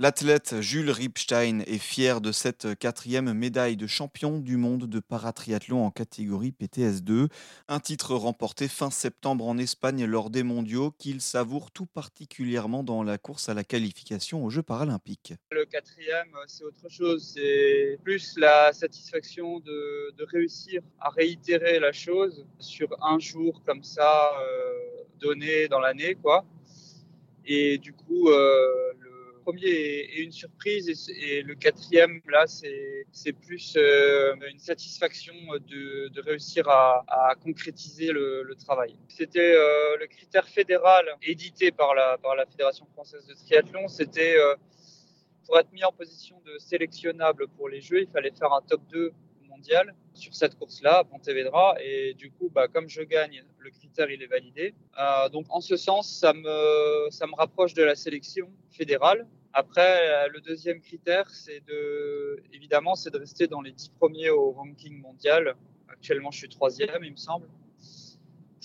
L'athlète Jules Ripstein est fier de cette quatrième médaille de champion du monde de paratriathlon en catégorie PTS2, un titre remporté fin septembre en Espagne lors des mondiaux qu'il savoure tout particulièrement dans la course à la qualification aux Jeux paralympiques. Le quatrième, c'est autre chose, c'est plus la satisfaction de, réussir à réitérer la chose sur un jour comme ça euh, donné dans l'année, quoi. Et du coup, euh, premier est, une surprise et, le quatrième, là, c'est plus euh, une satisfaction de, réussir à, concrétiser le, travail. C'était euh, le critère fédéral édité par la, par la Fédération française de triathlon. C'était euh, pour être mis en position de sélectionnable pour les Jeux, il fallait faire un top 2 mondial sur cette course-là, Pontevedra. Et du coup, bah, comme je gagne, le critère il est validé. donc en ce sens, ça me, ça me rapproche de la sélection fédérale. Après, euh, le deuxième critère, c'est de, évidemment, c'est de rester dans les dix premiers au ranking mondial. Actuellement, je suis troisième, il me semble,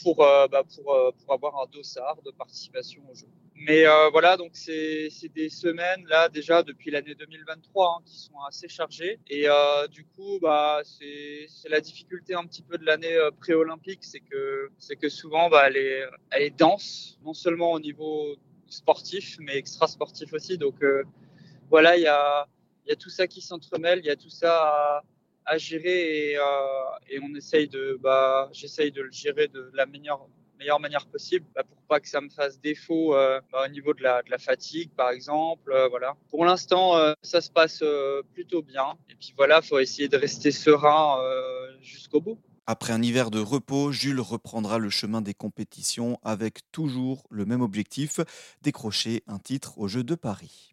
pour, euh, bah, pour, euh, pour avoir un dossard de participation au jeu. Mais voilà, donc c'est des semaines là déjà depuis l'année 2023 hein, qui sont assez chargées. Et du coup, bah, c'est la difficulté un petit peu de l'année pré-olympique, c'est que que souvent bah, elle est elle est dense, non seulement au niveau sportif, mais extra sportif aussi. Donc euh, voilà, il y a, y a tout ça qui s'entremêle, il y a tout ça à, gérer et, euh, et, on essaye de, bah, j'essaye de le gérer de la meilleure, meilleure manière possible bah, pour pas que ça me fasse défaut euh, bah, au niveau de la, de la, fatigue, par exemple. voilà. Pour l'instant, ça se passe plutôt bien. Et puis voilà, faut essayer de rester serein jusqu'au bout. Après un hiver de repos, Jules reprendra le chemin des compétitions avec toujours le même objectif, décrocher un titre aux Jeux de Paris.